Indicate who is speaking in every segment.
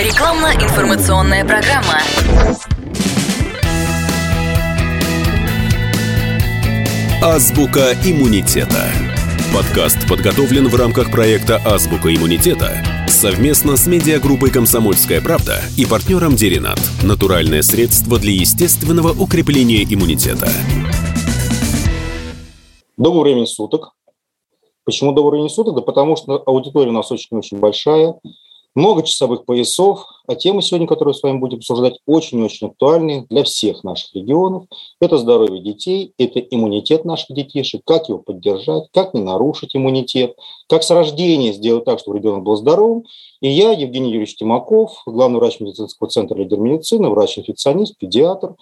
Speaker 1: Рекламно-информационная программа.
Speaker 2: Азбука иммунитета. Подкаст подготовлен в рамках проекта «Азбука иммунитета» совместно с медиагруппой «Комсомольская правда» и партнером «Деринат» – натуральное средство для естественного укрепления иммунитета.
Speaker 3: Доброго времени суток. Почему доброго времени суток? Да потому что аудитория у нас очень-очень большая много часовых поясов, а темы сегодня, которые с вами будем обсуждать, очень-очень актуальны для всех наших регионов. Это здоровье детей, это иммунитет наших детишек, как его поддержать, как не нарушить иммунитет, как с рождения сделать так, чтобы ребенок был здоровым. И я, Евгений Юрьевич Тимаков, главный врач медицинского центра лидер медицины, врач-инфекционист, педиатр.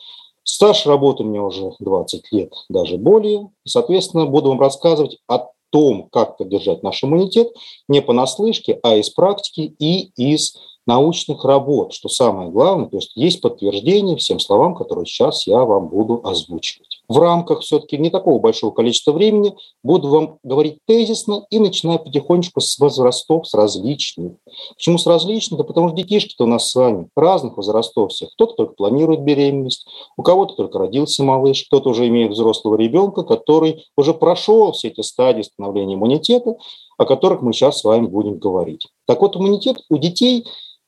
Speaker 3: Стаж работы меня уже 20 лет, даже более. И, соответственно, буду вам рассказывать о том, как поддержать наш иммунитет, не понаслышке, а из практики и из научных работ, что самое главное, то есть есть подтверждение всем словам, которые сейчас я вам буду озвучивать в рамках все-таки не такого большого количества времени буду вам говорить тезисно и начиная потихонечку с возрастов, с различных. Почему с различных? Да потому что детишки-то у нас с вами разных возрастов всех. Кто-то только планирует беременность, у кого-то только родился малыш, кто-то уже имеет взрослого ребенка, который уже прошел все эти стадии становления иммунитета, о которых мы сейчас с вами будем говорить. Так вот, иммунитет у детей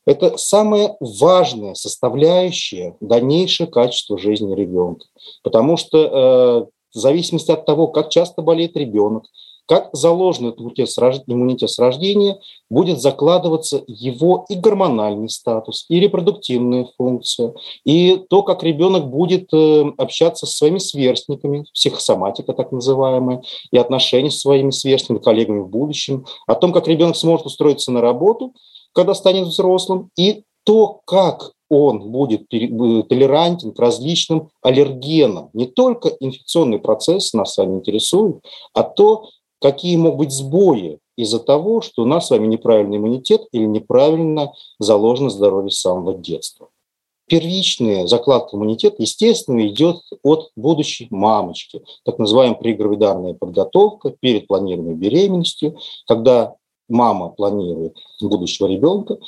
Speaker 3: это самая важная составляющая дальнейшего качества жизни ребенка. Потому что э, в зависимости от того, как часто болеет ребенок, как заложен иммунитет с, с рождения, будет закладываться его и гормональный статус, и репродуктивная функция, и то, как ребенок будет э, общаться со своими сверстниками, психосоматика так называемая, и отношения с своими сверстниками, коллегами в будущем, о том, как ребенок сможет устроиться на работу – когда станет взрослым, и то, как он будет толерантен к различным аллергенам. Не только инфекционный процесс нас с вами интересует, а то, какие могут быть сбои из-за того, что у нас с вами неправильный иммунитет или неправильно заложено здоровье с самого детства. Первичная закладка иммунитета, естественно, идет от будущей мамочки, так называемая прегравидарная подготовка перед планируемой беременностью, когда мама планирует будущего ребенка,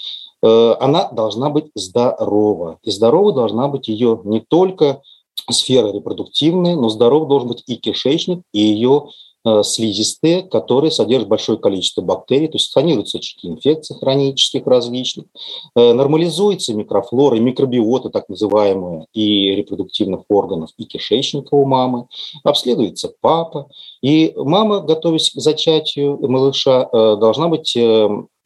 Speaker 3: э, она должна быть здорова. И здорова должна быть ее не только сфера репродуктивная, но здоров должен быть и кишечник, и ее слизистые, которые содержат большое количество бактерий, то есть санируются очаги инфекций хронических различных, э, нормализуется микрофлора, микробиота так называемая, и репродуктивных органов, и кишечника у мамы, обследуется папа, и мама, готовясь к зачатию малыша, э, должна быть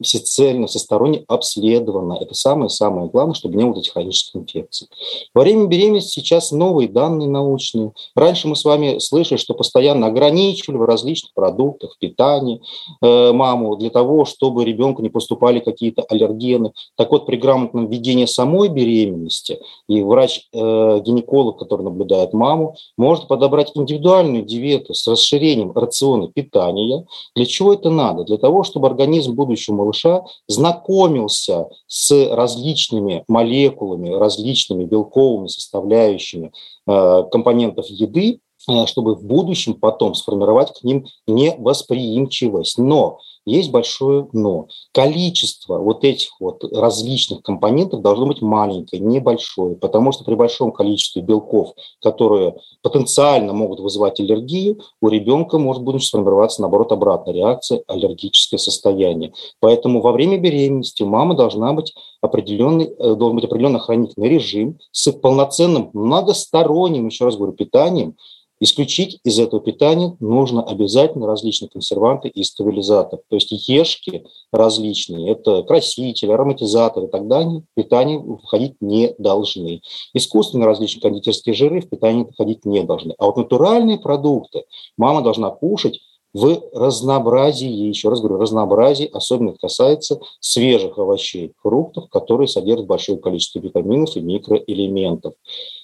Speaker 3: всецельно, всесторонне обследована. Это самое-самое главное, чтобы не было этих хронических инфекций. Во время беременности сейчас новые данные научные. Раньше мы с вами слышали, что постоянно ограничивали в различных продуктах, питании э, маму для того, чтобы ребенку не поступали какие-то аллергены. Так вот, при грамотном ведении самой беременности и врач-гинеколог, э, который наблюдает маму, может подобрать индивидуальную диету с расширением рациона питания. Для чего это надо? Для того, чтобы организм будущего малыша знакомился с различными молекулами, различными белковыми составляющими э, компонентов еды, э, чтобы в будущем потом сформировать к ним невосприимчивость. Но есть большое но. Количество вот этих вот различных компонентов должно быть маленькое, небольшое, потому что при большом количестве белков, которые потенциально могут вызывать аллергию, у ребенка может быть сформироваться, наоборот, обратная реакция, аллергическое состояние. Поэтому во время беременности у мамы должна быть определенный, э, должен быть определенный охранительный режим с полноценным многосторонним, еще раз говорю, питанием, Исключить из этого питания нужно обязательно различные консерванты и стабилизаторы. То есть ешки различные, это красители, ароматизаторы и так далее, в питание входить не должны. Искусственные различные кондитерские жиры в питание входить не должны. А вот натуральные продукты мама должна кушать в разнообразии, еще раз говорю, разнообразии, особенно касается свежих овощей, фруктов, которые содержат большое количество витаминов и микроэлементов.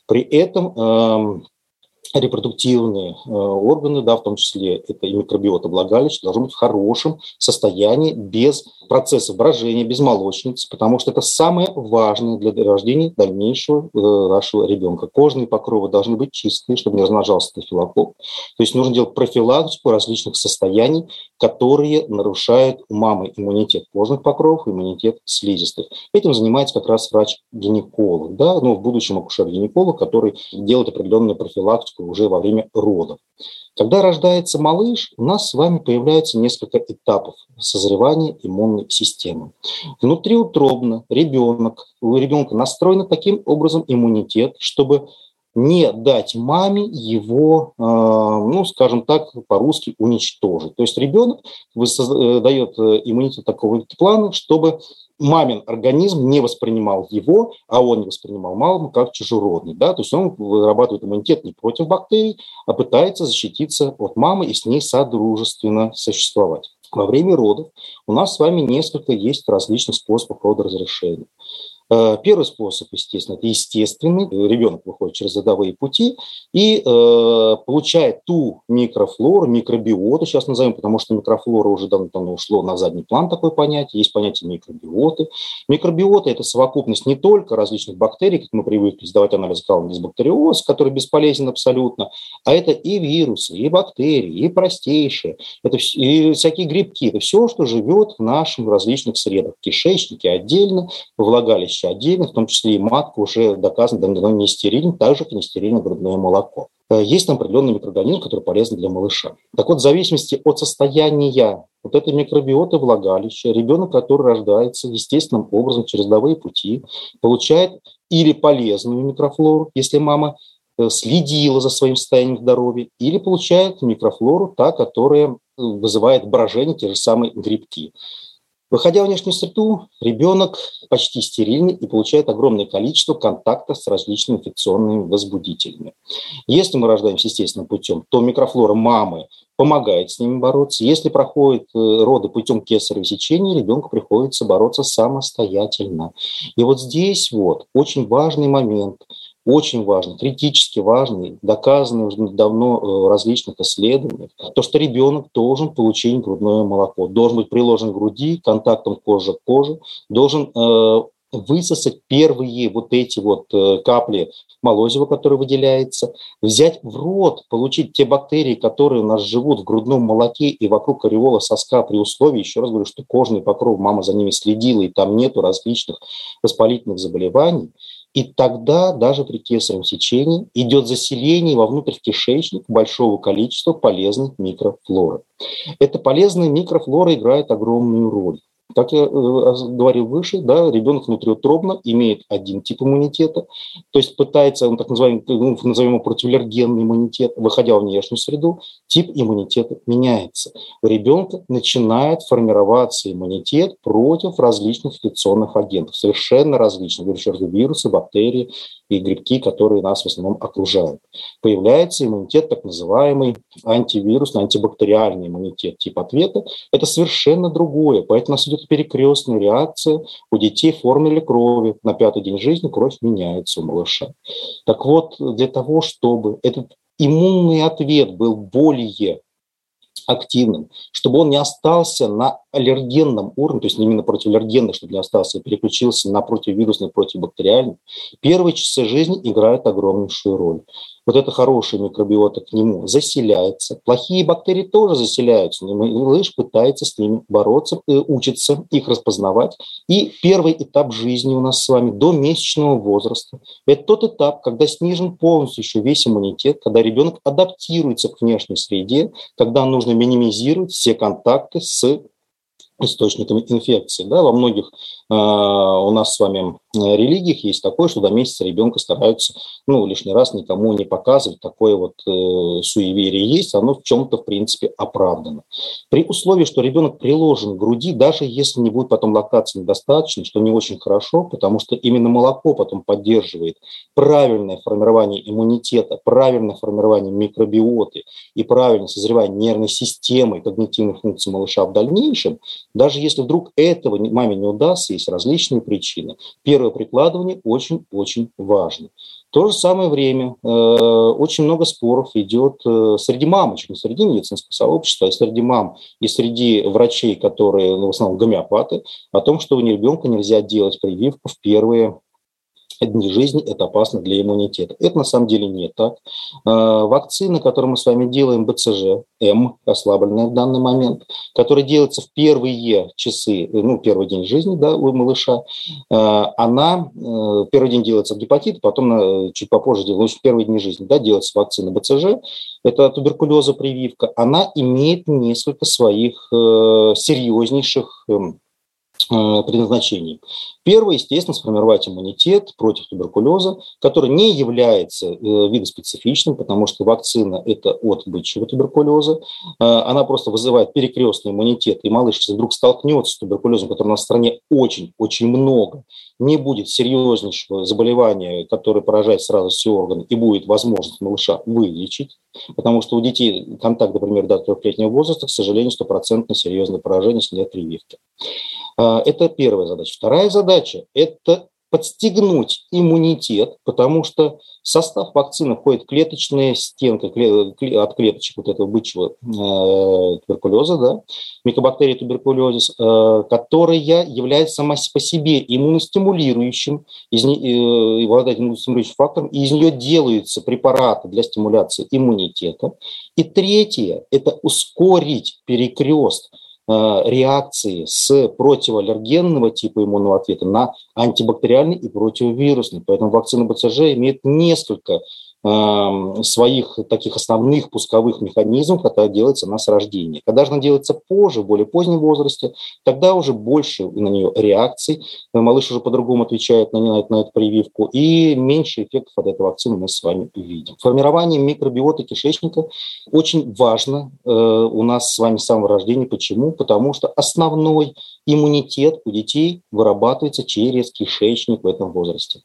Speaker 3: При этом эм, репродуктивные э, органы, да, в том числе это и микробиота влагалища, должны быть в хорошем состоянии, без процессов брожения, без молочниц, потому что это самое важное для рождения дальнейшего э, нашего ребенка. Кожные покровы должны быть чистые, чтобы не размножался стафилококк. То есть нужно делать профилактику различных состояний, которые нарушают у мамы иммунитет кожных покровов, иммунитет слизистых. Этим занимается как раз врач-гинеколог, да, ну, в будущем акушер-гинеколог, который делает определенную профилактику уже во время родов. Когда рождается малыш, у нас с вами появляется несколько этапов созревания иммунной системы. Внутриутробно ребенок, у ребенка настроен таким образом иммунитет, чтобы не дать маме его, э, ну, скажем так, по-русски уничтожить. То есть ребенок э, дает э, иммунитет такого плана, чтобы мамин организм не воспринимал его, а он не воспринимал маму как чужеродный. Да? То есть он вырабатывает иммунитет не против бактерий, а пытается защититься от мамы и с ней содружественно существовать. Во время родов у нас с вами несколько есть различных способов родоразрешения. Э, первый способ, естественно, это естественный. Ребенок выходит через родовые пути и э, получает ту микрофлору, микробиоту, сейчас назовем, потому что микрофлора уже давно ушло на задний план такое понятие. Есть понятие микробиоты. Микробиота – это совокупность не только различных бактерий, как мы привыкли сдавать анализ калм дисбактериоз, который бесполезен абсолютно, а это и вирусы, и бактерии, и простейшие, это и всякие грибки. Это все, что живет в наших различных средах. Кишечнике отдельно, влагалище вещи отдельно, в том числе и матка уже доказано давно не стерильна, так же, как не стерильно грудное молоко. Э, есть там определенный микроорганизм, который полезен для малыша. Так вот, в зависимости от состояния вот этой микробиоты влагалища, ребенок, который рождается естественным образом через родовые пути, получает или полезную микрофлору, если мама э, следила за своим состоянием здоровья, или получает микрофлору, та, которая э, вызывает брожение, те же самые грибки. Выходя в внешнюю среду, ребенок почти стерильный и получает огромное количество контактов с различными инфекционными возбудителями. Если мы рождаемся естественным путем, то микрофлора мамы помогает с ними бороться. Если проходит э, роды путем кесарево сечения, ребенку приходится бороться самостоятельно. И вот здесь вот очень важный момент – очень важный, критически важный, доказанный уже давно э, в различных исследованиях, то, что ребенок должен получить грудное молоко, должен быть приложен к груди, контактом кожи к коже, должен э, высосать первые вот эти вот э, капли молозива, которые выделяется, взять в рот, получить те бактерии, которые у нас живут в грудном молоке и вокруг ореола соска при условии, еще раз говорю, что кожный покров, мама за ними следила, и там нету различных воспалительных заболеваний, и тогда даже при кесаревом сечении идет заселение вовнутрь в кишечник большого количества полезных микрофлоры. Эта полезная микрофлора играет огромную роль. Как я э, говорил выше, да, ребенок внутриутробно имеет один тип иммунитета, то есть пытается, он так называемый, ну, назовем его противоаллергенный иммунитет, выходя в внешнюю среду, тип иммунитета меняется. У ребенка начинает формироваться иммунитет против различных инфекционных агентов, совершенно различных, вирусы, бактерии и грибки, которые нас в основном окружают. Появляется иммунитет, так называемый антивирусный, антибактериальный иммунитет, тип ответа. Это совершенно другое, поэтому у нас идет перекрестная реакция у детей в формуле крови. На пятый день жизни кровь меняется у малыша. Так вот, для того, чтобы этот иммунный ответ был более активным, чтобы он не остался на аллергенном уровне, то есть именно противоаллергенный, чтобы не остался, а переключился на противовирусный, противобактериальный, первые часы жизни играют огромнейшую роль вот эта хорошая микробиота к нему заселяется. Плохие бактерии тоже заселяются, но малыш пытается с ними бороться, э, учится их распознавать. И первый этап жизни у нас с вами до месячного возраста – это тот этап, когда снижен полностью еще весь иммунитет, когда ребенок адаптируется к внешней среде, когда нужно минимизировать все контакты с источниками инфекции. Да, во многих э, у нас с вами Э, религиях есть такое, что до месяца ребенка стараются, ну, лишний раз никому не показывать. Такое вот э, суеверие есть, оно в чем-то, в принципе, оправдано. При условии, что ребенок приложен к груди, даже если не будет потом лактации недостаточно, что не очень хорошо, потому что именно молоко потом поддерживает правильное формирование иммунитета, правильное формирование микробиоты и правильное созревание нервной системы и когнитивных функций малыша в дальнейшем, даже если вдруг этого маме не удастся, есть различные причины. Первое прикладывание очень-очень важно. В то же самое время э, очень много споров идет э, среди мамочек, не среди медицинского сообщества, а среди мам и среди врачей, которые ну, в основном гомеопаты, о том, что у ребенка нельзя делать прививку в первые дни жизни это опасно для иммунитета. Это на самом деле не так. А, вакцины, которые мы с вами делаем, БЦЖ, М, ослабленная в данный момент, которая делается в первые часы, ну, первый день жизни да, у малыша, а, она э, первый день делается от гепатита, потом чуть попозже делается, в первые дни жизни да, делается вакцина БЦЖ, это туберкулеза прививка, она имеет несколько своих э, серьезнейших Э, предназначений. Первое, естественно, сформировать иммунитет против туберкулеза, который не является э, видоспецифичным, потому что вакцина – это от бычьего туберкулеза. Э, она просто вызывает перекрестный иммунитет, и малыш, если вдруг столкнется с туберкулезом, который у нас в стране очень-очень много, не будет серьезнейшего заболевания, которое поражает сразу все органы, и будет возможность малыша вылечить, потому что у детей контакт, например, до трехлетнего возраста, к сожалению, стопроцентно серьезное поражение, если нет прививки. А, это первая задача. Вторая задача – это подстегнуть иммунитет, потому что в состав вакцины входит клеточная стенка от клеточек вот этого бычьего э, туберкулеза, да, микобактерия туберкулезис, э, которая является сама по себе иммуностимулирующим, из, э, обладает иммуностимулирующим фактором, и из нее делаются препараты для стимуляции иммунитета. И третье – это ускорить перекрест реакции с противоаллергенного типа иммунного ответа на антибактериальный и противовирусный. Поэтому вакцина БЦЖ имеет несколько своих таких основных пусковых механизмов, когда делается она с рождения. Когда же она делается позже, в более позднем возрасте, тогда уже больше на нее реакций, малыш уже по-другому отвечает на, на, на эту прививку, и меньше эффектов от этой вакцины мы с вами видим. Формирование микробиота кишечника очень важно э, у нас с вами с самого рождения. Почему? Потому что основной иммунитет у детей вырабатывается через кишечник в этом возрасте.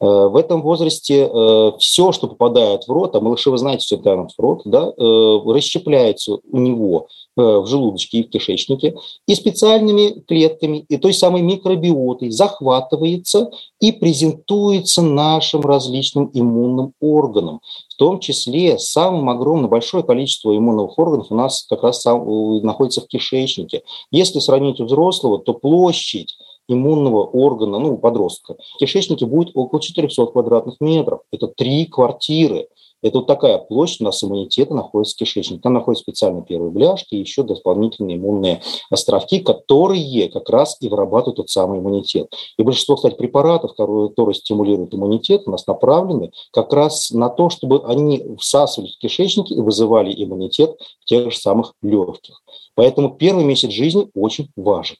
Speaker 3: Э, в этом возрасте э, все, что попадает в рот, а малыши, вы знаете, все тянут в рот, да, э, расщепляется у него э, в желудочке и в кишечнике, и специальными клетками, и той самой микробиотой захватывается и презентуется нашим различным иммунным органам. В том числе самым огромным, большое количество иммунных органов у нас как раз сам, э, находится в кишечнике. Если сравнить у взрослого, то площадь иммунного органа, ну, подростка, в кишечнике будет около 400 квадратных метров. Это три квартиры. Это вот такая площадь у нас иммунитета находится в кишечнике. Там находятся специальные первые бляшки и еще дополнительные иммунные островки, которые как раз и вырабатывают тот самый иммунитет. И большинство, кстати, препаратов, которые стимулируют иммунитет, у нас направлены как раз на то, чтобы они всасывались в кишечнике и вызывали иммунитет в тех же самых легких. Поэтому первый месяц жизни очень важен.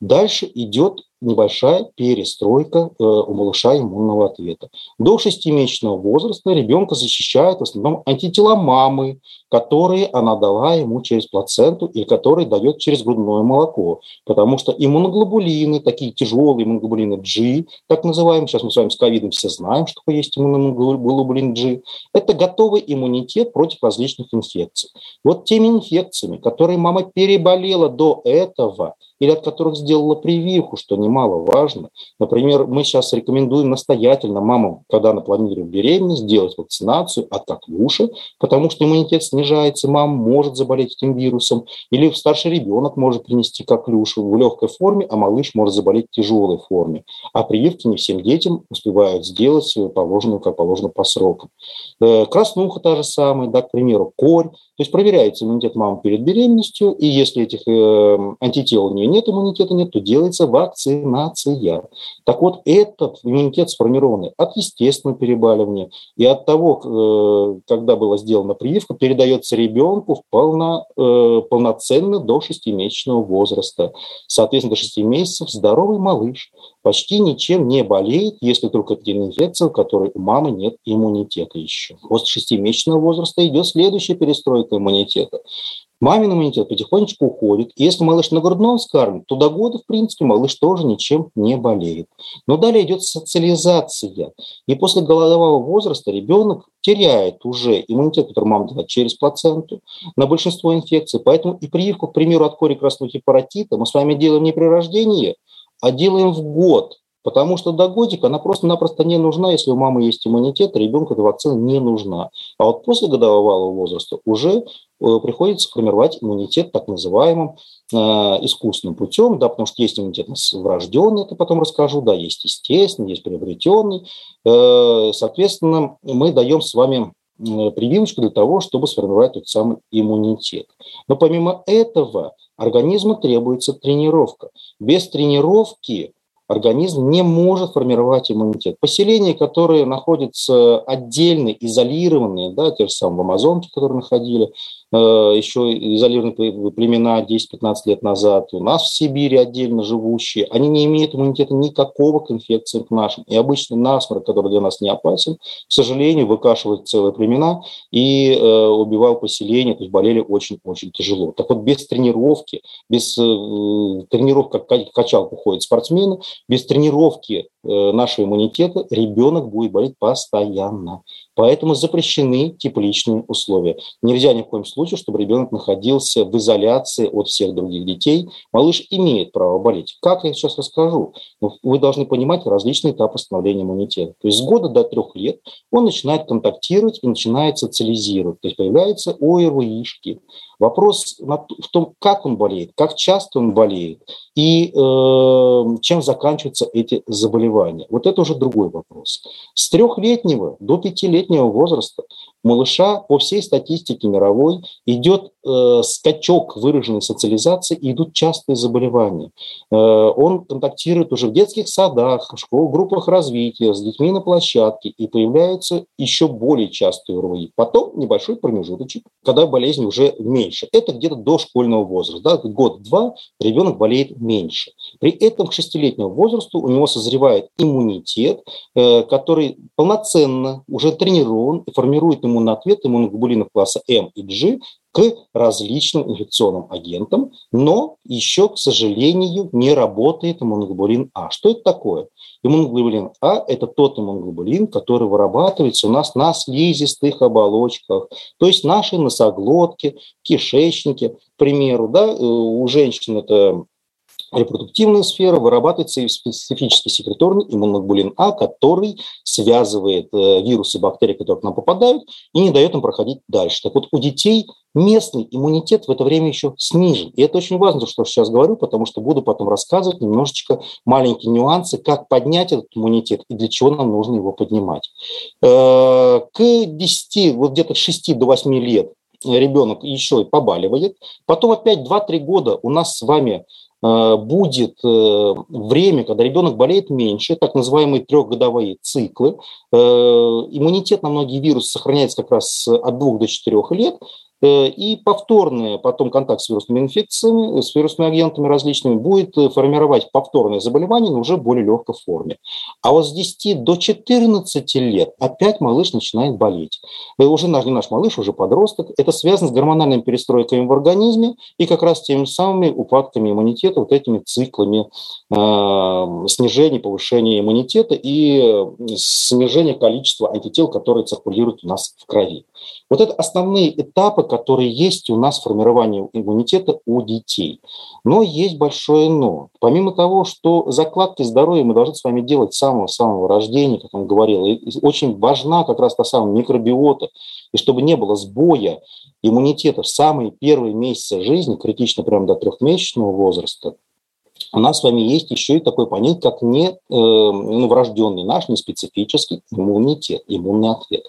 Speaker 3: Дальше идет небольшая перестройка э, у малыша иммунного ответа. До шестимесячного возраста ребенка защищают в основном антитела мамы, которые она дала ему через плаценту или которые дает через грудное молоко. Потому что иммуноглобулины, такие тяжелые иммуноглобулины G, так называемые, сейчас мы с вами с ковидом все знаем, что есть иммуноглобулин G, это готовый иммунитет против различных инфекций. Вот теми инфекциями, которые мама переболела до этого, или от которых сделала прививку, что немаловажно. Например, мы сейчас рекомендуем настоятельно мамам, когда она планирует беременность, делать вакцинацию от коклюши, потому что иммунитет снижается, мама может заболеть этим вирусом, или старший ребенок может принести коклюшу в легкой форме, а малыш может заболеть в тяжелой форме. А прививки не всем детям успевают сделать положенную, как положено по срокам. Э, краснуха та же самая, да, к примеру, корь. То есть проверяется иммунитет мамы перед беременностью, и если этих э, антител у нее нет, иммунитета нет, то делается вакцинация. Так вот, этот иммунитет сформированный от естественного перебаливания и от того, э, когда была сделана прививка, передается ребенку полно, э, полноценно до 6-месячного возраста. Соответственно, до 6 месяцев здоровый малыш почти ничем не болеет, если только это инфекция, у которой у мамы нет иммунитета еще. После 6-месячного возраста идет следующая перестройка иммунитета. Мамин иммунитет потихонечку уходит. Если малыш на грудном скармлен, то до года, в принципе, малыш тоже ничем не болеет. Но далее идет социализация. И после голодового возраста ребенок теряет уже иммунитет, который мама дала через плаценту на большинство инфекций. Поэтому и прививку, к примеру, от кори красного гепаратита мы с вами делаем не при рождении, а делаем в год. Потому что до годика она просто-напросто не нужна, если у мамы есть иммунитет, ребенку эта вакцина не нужна. А вот после годового возраста уже приходится формировать иммунитет так называемым искусственным путем, да, потому что есть иммунитет врожденный, это потом расскажу, да, есть естественный, есть приобретенный. Соответственно, мы даем с вами прививочку для того, чтобы сформировать тот самый иммунитет. Но помимо этого организму требуется тренировка. Без тренировки организм не может формировать иммунитет. Поселения, которые находятся отдельно, изолированные, да, те же самые в Амазонке, которые находили, э, еще изолированные племена 10-15 лет назад, у нас в Сибири отдельно живущие, они не имеют иммунитета никакого к инфекциям к нашим. И обычный насморк, который для нас не опасен, к сожалению, выкашивает целые племена и э, убивал поселение, то есть болели очень-очень тяжело. Так вот, без тренировки, без э, тренировки, как качалку ходят спортсмены, без тренировки э, нашего иммунитета ребенок будет болеть постоянно. Поэтому запрещены тепличные условия. Нельзя ни в коем случае, чтобы ребенок находился в изоляции от всех других детей. Малыш имеет право болеть. Как я сейчас расскажу? Ну, вы должны понимать различные этапы становления иммунитета. То есть с года до трех лет он начинает контактировать и начинает социализировать. То есть появляются ОРВИшки. Вопрос в том, как он болеет, как часто он болеет и э, чем заканчиваются эти заболевания. Вот это уже другой вопрос. С трехлетнего до пятилетнего возраста малыша по всей статистике мировой идет э, скачок выраженной социализации и идут частые заболевания. Э, он контактирует уже в детских садах, в школах, группах развития, с детьми на площадке, и появляются еще более частые ОРВИ. Потом небольшой промежуточек, когда болезнь уже меньше. Это где-то до школьного возраста. Да? Год-два ребенок болеет меньше. При этом к шестилетнему возрасту у него созревает иммунитет, э, который полноценно уже тренирован и формирует иммунный ответ иммуноглобулинов класса М и G к различным инфекционным агентам, но еще, к сожалению, не работает иммуноглобулин А. Что это такое? Иммуноглобулин А – это тот иммуноглобулин, который вырабатывается у нас на слизистых оболочках, то есть нашей носоглотке, кишечнике, к примеру. Да, э, у женщин это репродуктивная сфера вырабатывается специфический секреторный иммуноглобулин А, который связывает э, вирусы и бактерии, которые к нам попадают, и не дает им проходить дальше. Так вот, у детей местный иммунитет в это время еще снижен. И это очень важно, что сейчас говорю, потому что буду потом рассказывать немножечко маленькие нюансы, как поднять этот иммунитет и для чего нам нужно его поднимать. Э, к 10, вот где-то 6 до 8 лет ребенок еще и побаливает. Потом опять 2-3 года у нас с вами будет э, время, когда ребенок болеет меньше, так называемые трехгодовые циклы. Э, иммунитет на многие вирусы сохраняется как раз от двух до четырех лет, Э, и повторный потом контакт с вирусными инфекциями, с вирусными агентами различными будет э, формировать повторное заболевание, но уже в более легкой форме. А вот с 10 до 14 лет опять малыш начинает болеть. И уже наш, не наш малыш, уже подросток. Это связано с гормональными перестройками в организме и как раз теми самыми упадками иммунитета, вот этими циклами э, снижения, повышения иммунитета и э, снижения количества антител, которые циркулируют у нас в крови. Вот это основные этапы, которые есть у нас в формировании иммунитета у детей. Но есть большое но. Помимо того, что закладки здоровья мы должны с вами делать с самого-самого рождения, как он говорил, и очень важна как раз та самая микробиота, и чтобы не было сбоя иммунитета в самые первые месяцы жизни, критично прямо до трехмесячного возраста, у нас с вами есть еще и такое понятие, как не, э, ну, врожденный наш неспецифический иммунитет, иммунный ответ.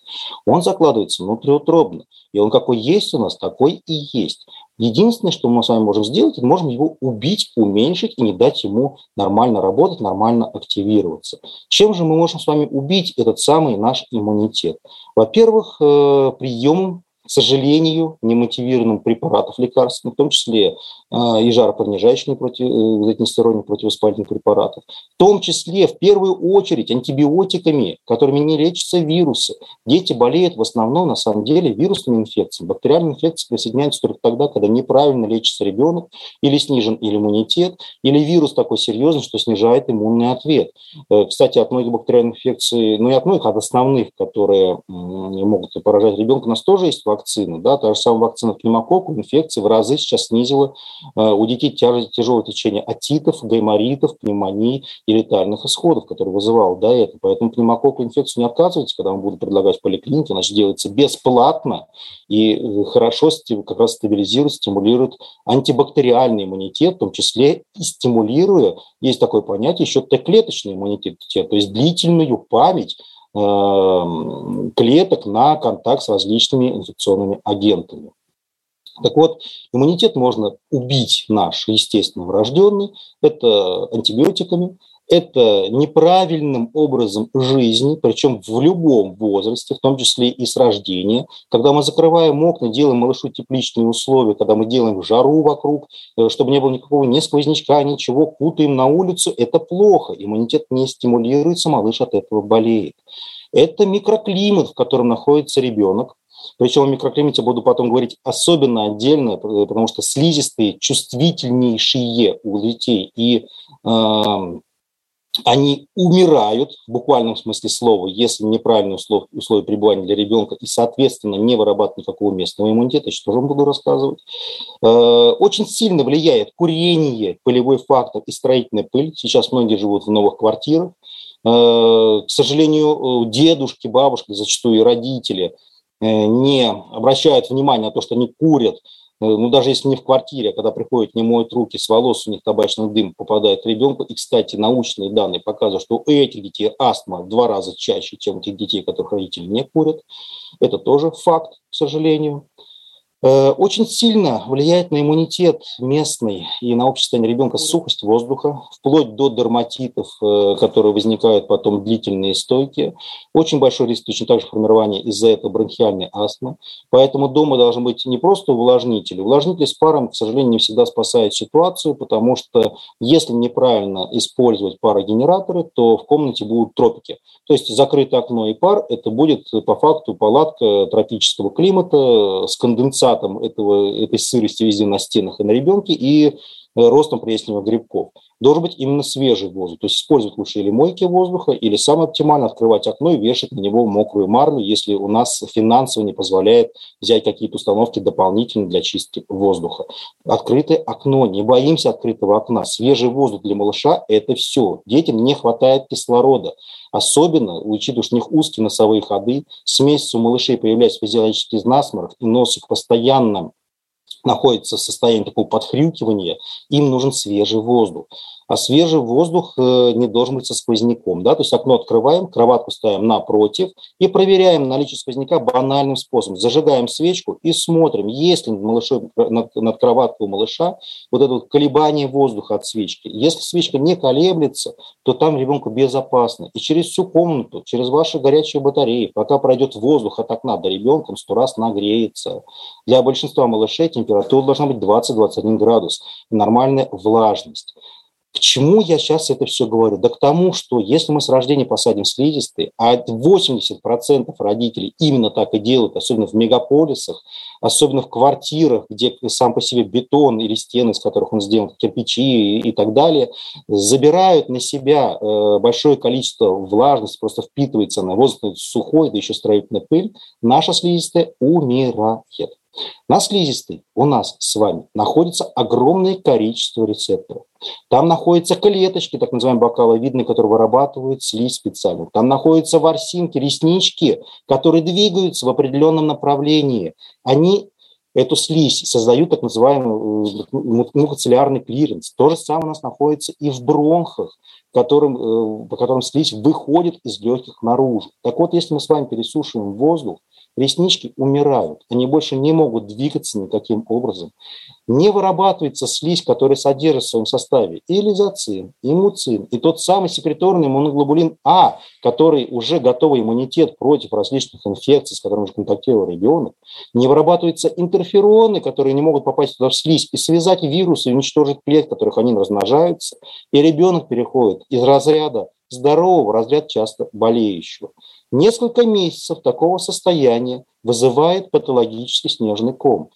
Speaker 3: Он закладывается внутриутробно, и он какой есть у нас, такой и есть. Единственное, что мы с вами можем сделать, это можем его убить, уменьшить и не дать ему нормально работать, нормально активироваться. Чем же мы можем с вами убить этот самый наш иммунитет? Во-первых, э, приемом сожалению, немотивированным препаратов лекарственных, в том числе а, и жаропонижающих против, э, нестероидных противовоспалительных препаратов, в том числе, в первую очередь, антибиотиками, которыми не лечатся вирусы. Дети болеют в основном, на самом деле, вирусными инфекциями. Бактериальные инфекции присоединяются только тогда, когда неправильно лечится ребенок, или снижен или иммунитет, или вирус такой серьезный, что снижает иммунный ответ. Э, кстати, от многих бактериальных инфекций, ну и от многих, от основных, которые могут поражать ребенка, у нас тоже есть вакцины вакцины. Да, та же самая вакцина пневмококку, инфекции в разы сейчас снизила э, у детей тяжелое течение отитов, гайморитов, пневмонии и летальных исходов, которые вызывал до этого. Поэтому пневмококку инфекцию не отказывайте, когда вам будут предлагать в поликлинике, значит, делается бесплатно и э, хорошо как раз стабилизирует, стимулирует антибактериальный иммунитет, в том числе и стимулируя, есть такое понятие, еще Т-клеточный иммунитет, то есть длительную память клеток на контакт с различными инфекционными агентами. Так вот, иммунитет можно убить наш, естественно, врожденный, это антибиотиками, это неправильным образом жизни, причем в любом возрасте, в том числе и с рождения. Когда мы закрываем окна, делаем малышу тепличные условия, когда мы делаем жару вокруг, э, чтобы не было никакого ни сквознячка, ничего, кутаем на улицу, это плохо. Иммунитет не стимулируется, малыш от этого болеет. Это микроклимат, в котором находится ребенок, причем о микроклимате буду потом говорить особенно отдельно, потому что слизистые чувствительнейшие у детей, и э, они умирают в буквальном смысле слова, если неправильные условия, условия пребывания для ребенка и, соответственно, не вырабатывают никакого местного иммунитета, еще тоже буду рассказывать. Э, очень сильно влияет курение, пылевой фактор и строительная пыль. Сейчас многие живут в новых квартирах. Э, к сожалению, дедушки, бабушки, зачастую и родители э, не обращают внимания на то, что они курят, Э, ну, даже если не в квартире, а когда приходят, не моют руки, с волос у них табачный дым попадает в ребенка. И, кстати, научные данные показывают, что у этих детей астма в два раза чаще, чем у тех детей, которых родители не курят. Это тоже факт, к сожалению. Э, очень сильно влияет на иммунитет местный и на общее состояние ребенка сухость воздуха, вплоть до дерматитов, э, которые возникают потом длительные стойкие. Очень большой риск точно так же формирования из-за этого бронхиальной астмы. Поэтому дома должны быть не просто увлажнители. Увлажнители с паром, к сожалению, не всегда спасают ситуацию, потому что если неправильно использовать парогенераторы, то в комнате будут тропики. То есть закрытое окно и пар – это будет по факту палатка тропического климата с конденсатом результатом этого, этой сырости везде на стенах и на ребенке, и ростом плесневых грибков. Должен быть именно свежий воздух. То есть использовать лучше или мойки воздуха, или самое оптимально открывать окно и вешать на него мокрую марлю, если у нас финансово не позволяет взять какие-то установки дополнительные для чистки воздуха. Открытое окно. Не боимся открытого окна. Свежий воздух для малыша – это все. Детям не хватает кислорода. Особенно, учитывая, что у них узкие носовые ходы, с месяца у малышей появляется физиологический насморк, и носик постоянно находится в состоянии такого подхрюкивания, им нужен свежий воздух а свежий воздух э, не должен быть со сквозняком. Да? То есть окно открываем, кроватку ставим напротив и проверяем наличие сквозняка банальным способом. Зажигаем свечку и смотрим, есть ли над, малышом, над, над кроваткой у малыша вот это вот колебание воздуха от свечки. Если свечка не колеблется, то там ребенку безопасно. И через всю комнату, через ваши горячие батареи, пока пройдет воздух от окна до ребенка, он сто раз нагреется. Для большинства малышей температура должна быть 20-21 градус. Нормальная влажность. К чему я сейчас это все говорю? Да к тому, что если мы с рождения посадим слизистые, а 80% родителей именно так и делают, особенно в мегаполисах, особенно в квартирах, где сам по себе бетон или стены, из которых он сделан, кирпичи и так далее, забирают на себя э, большое количество влажности, просто впитывается на воздух сухой, да еще строительная пыль, наша слизистая умирает. На слизистой у нас с вами находится огромное количество рецепторов. Там находятся клеточки, так называемые бокаловидные, которые вырабатывают слизь специально. Там находятся ворсинки, реснички, которые двигаются в определенном направлении. Они эту слизь создают так называемый э, мукоцилиарный клиренс. То же самое у нас находится и в бронхах, которым, э, по которым слизь выходит из легких наружу. Так вот, если мы с вами пересушиваем воздух, реснички умирают, они больше не могут двигаться никаким образом. Не вырабатывается слизь, которая содержит в своем составе и лизоцим, и муцин, и тот самый секреторный иммуноглобулин А, который уже готовый иммунитет против различных инфекций, с которыми уже контактировал ребенок. Не вырабатываются интерфероны, которые не могут попасть туда в слизь и связать вирусы и уничтожить клетки, которых они размножаются. И ребенок переходит из разряда здорового разряд часто болеющего. Несколько месяцев такого состояния вызывает патологический снежный ком.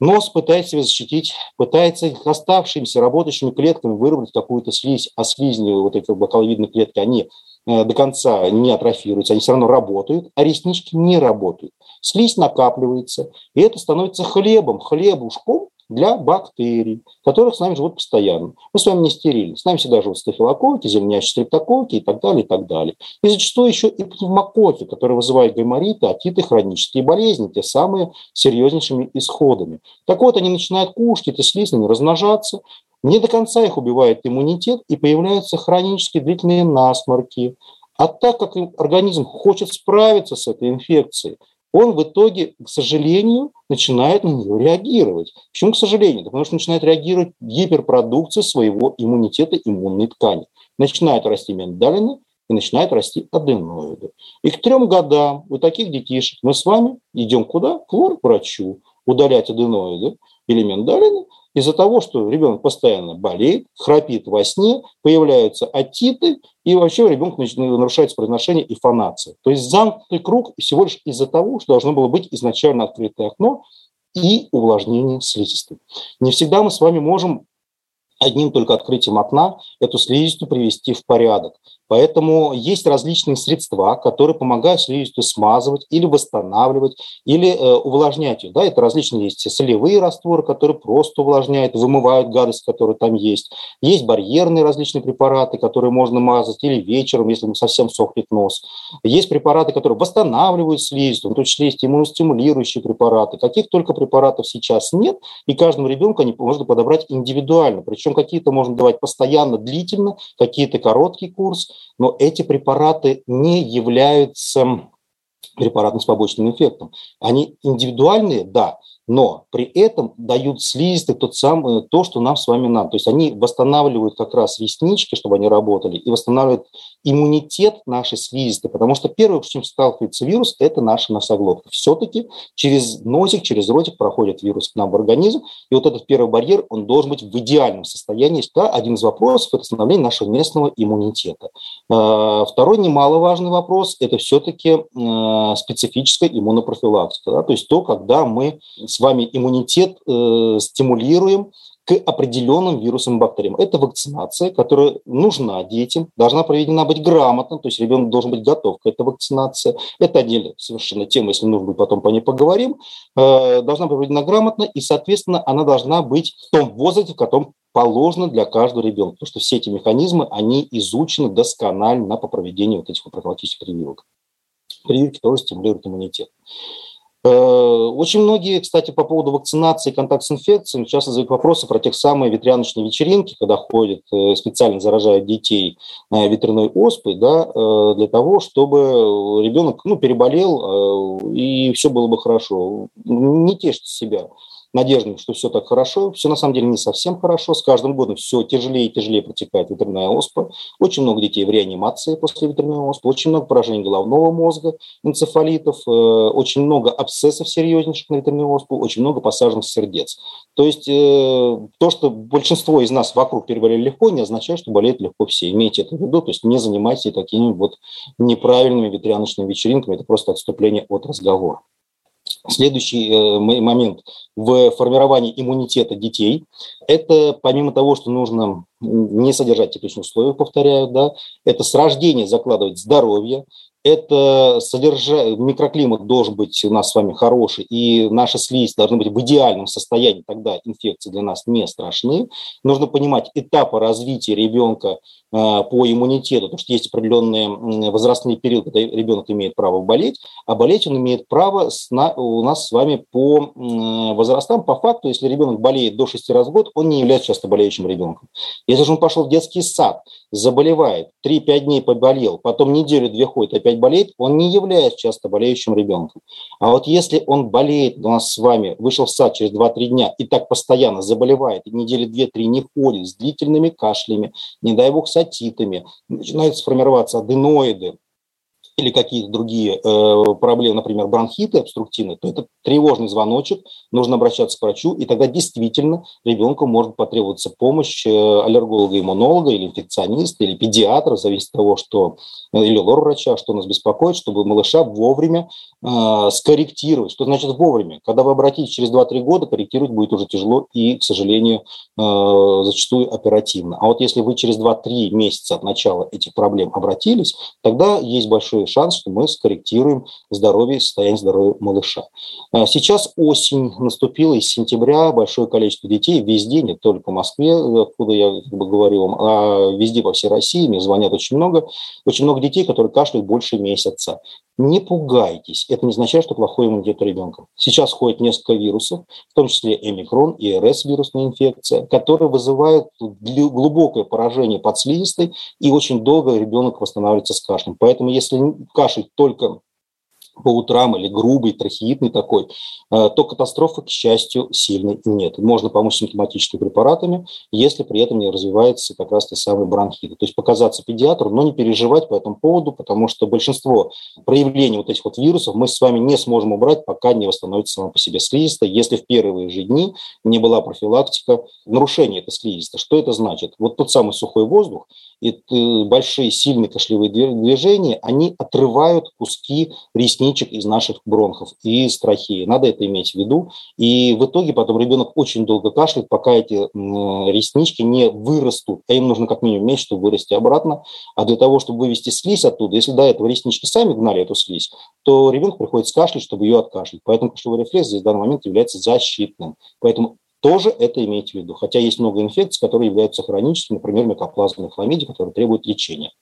Speaker 3: Нос пытается себя защитить, пытается оставшимися работающими клетками выработать какую-то слизь, а слизни, вот эти бокаловидные клетки, они э, до конца не атрофируются, они все равно работают, а реснички не работают. Слизь накапливается, и это становится хлебом, хлебушком для бактерий, которых с нами живут постоянно. Мы с вами не стерильны. С нами всегда живут стафилококки, зеленящие стрептококки и так далее, и так далее. И зачастую еще и пневмококки, которые вызывают гаймориты, атиты, хронические болезни, те самые серьезнейшими исходами. Так вот, они начинают кушать эти слизни, размножаться, не до конца их убивает иммунитет, и появляются хронические длительные насморки. А так как организм хочет справиться с этой инфекцией, он в итоге, к сожалению, начинает на нее реагировать. Почему к сожалению? Потому что начинает реагировать гиперпродукция своего иммунитета иммунной ткани. Начинают расти миндалины и начинают расти аденоиды. И к трем годам у таких детишек мы с вами идем куда? К лор-врачу удалять аденоиды или миндалины, из-за того, что ребенок постоянно болеет, храпит во сне, появляются отиты, и вообще у ребенка нарушается произношение и фонация. То есть замкнутый круг всего лишь из-за того, что должно было быть изначально открытое окно и увлажнение слизистой. Не всегда мы с вами можем одним только открытием окна эту слизистую привести в порядок. Поэтому есть различные средства, которые помогают слизистую смазывать или восстанавливать, или э, увлажнять ее. Да, это различные есть солевые растворы, которые просто увлажняют, вымывают гадость, которая там есть. Есть барьерные различные препараты, которые можно мазать или вечером, если совсем сохнет нос. Есть препараты, которые восстанавливают слизистую, в том числе есть иммуностимулирующие препараты. Каких только препаратов сейчас нет, и каждому ребенку они можно подобрать индивидуально. Причем какие-то можно давать постоянно, длительно, какие-то короткий курс но эти препараты не являются препаратом с побочным эффектом. Они индивидуальные, да, но при этом дают слизистый тот самый, то, что нам с вами надо. То есть они восстанавливают как раз реснички, чтобы они работали, и восстанавливают иммунитет нашей слизистой, потому что первое, с чем сталкивается вирус, это наша носоглотка. Все-таки через носик, через ротик проходит вирус к нам в организм, и вот этот первый барьер, он должен быть в идеальном состоянии. Да, один из вопросов – это становление нашего местного иммунитета. А, второй немаловажный вопрос – это все-таки а, специфическая иммунопрофилактика. Да, то есть то, когда мы с вами иммунитет э, стимулируем к определенным вирусам и бактериям. Это вакцинация, которая нужна детям, должна проведена быть грамотно, то есть ребенок должен быть готов к этой вакцинации. Это отдельная совершенно тема, если нужно, потом по ней поговорим. Э, должна быть проведена грамотно, и, соответственно, она должна быть в том возрасте, в котором положено для каждого ребенка, потому что все эти механизмы, они изучены досконально по проведению вот этих профилактических прививок. Прививки тоже стимулируют иммунитет. Э, очень многие, кстати, по поводу вакцинации и контакт с инфекциями часто задают вопросы про тех самые ветряночные вечеринки, когда ходят, э, специально заражают детей ветряной оспой, да, э, для того, чтобы ребенок ну, переболел и все было бы хорошо. Не тешьте себя надеждами, что все так хорошо. Все на самом деле не совсем хорошо. С каждым годом все тяжелее и тяжелее протекает ветряная оспа. Очень много детей в реанимации после ветряной оспы. Очень много поражений головного мозга, энцефалитов. Э, очень много абсцессов серьезнейших на ветряную оспу. Очень много посаженных сердец. То есть э, то, что большинство из нас вокруг переболели легко, не означает, что болеют легко все. Имейте это в виду. То есть не занимайтесь такими вот неправильными ветряночными вечеринками. Это просто отступление от разговора. Следующий э, момент. В формировании иммунитета детей – это помимо того, что нужно не содержать тепличных условий, повторяю, да, это с рождения закладывать здоровье, это содержа... микроклимат должен быть у нас с вами хороший, и наша слизь должна быть в идеальном состоянии, тогда инфекции для нас не страшны. Нужно понимать этапы развития ребенка а, по иммунитету, потому что есть определенные возрастные периоды, когда ребенок имеет право болеть, а болеть он имеет право у нас с вами по возрастам. По факту, если ребенок болеет до 6 раз в год, он не является часто болеющим ребенком. Если же он пошел в детский сад, заболевает, 3-5 дней поболел, потом неделю-две ходит, опять болеет, он не является часто болеющим ребенком. А вот если он болеет у нас с вами, вышел в сад через 2-3 дня и так постоянно заболевает, и недели 2-3 не ходит с длительными кашлями, не дай бог с атитами, начинают сформироваться аденоиды, или какие-то другие э, проблемы, например, бронхиты обструктивные, то это тревожный звоночек, нужно обращаться к врачу, и тогда действительно ребенку может потребоваться помощь э, аллерголога-иммунолога или инфекциониста, или педиатра, зависит от того, что, э, или лор-врача, что нас беспокоит, чтобы малыша вовремя э, скорректировать. Что значит вовремя? Когда вы обратитесь через 2-3 года, корректировать будет уже тяжело и, к сожалению, э, зачастую оперативно. А вот если вы через 2-3 месяца от начала этих проблем обратились, тогда есть большой шанс, что мы скорректируем здоровье и состояние здоровья малыша. А сейчас осень наступила, из сентября большое количество детей везде, не только в Москве, откуда я как бы говорю вам, а везде по всей России, мне звонят очень много, очень много детей, которые кашляют больше месяца. Не пугайтесь, это не означает, что плохой иммунитет у ребенка. Сейчас ходит несколько вирусов, в том числе эмикрон и РС вирусная инфекция, которые вызывают глубокое поражение подслизистой, и очень долго ребенок восстанавливается с кашлем. Поэтому если кашель только по утрам или грубый, трахеитный такой, э, то катастрофы, к счастью, сильной нет. Можно помочь симптоматическими препаратами, если при этом не развивается как раз те самые бронхиты. То есть показаться педиатру, но не переживать по этому поводу, потому что большинство проявлений вот этих вот вирусов мы с вами не сможем убрать, пока не восстановится сама по себе слизистая, если в первые же дни не была профилактика нарушения этой слизистой. Что это значит? Вот тот самый сухой воздух и э, большие сильные кашлевые движения, они отрывают куски ресничек ресничек из наших бронхов и из трахеи. Надо это иметь в виду. И в итоге потом ребенок очень долго кашляет, пока эти реснички не вырастут. А им нужно как минимум месяц, чтобы вырасти обратно. А для того, чтобы вывести слизь оттуда, если до этого реснички сами гнали эту слизь, то ребенку приходится кашлять, чтобы ее откашлять. Поэтому кашлевой рефлекс здесь в данный момент является защитным. Поэтому тоже это имейте в виду. Хотя есть много инфекций, которые являются хроническими, например, микоплазменной хламидии, которые требуют лечения.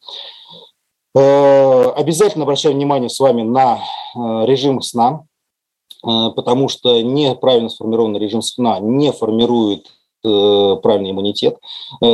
Speaker 3: Э, обязательно обращаем внимание с вами на э, режим сна, э, потому что неправильно сформированный режим сна не формирует правильный иммунитет.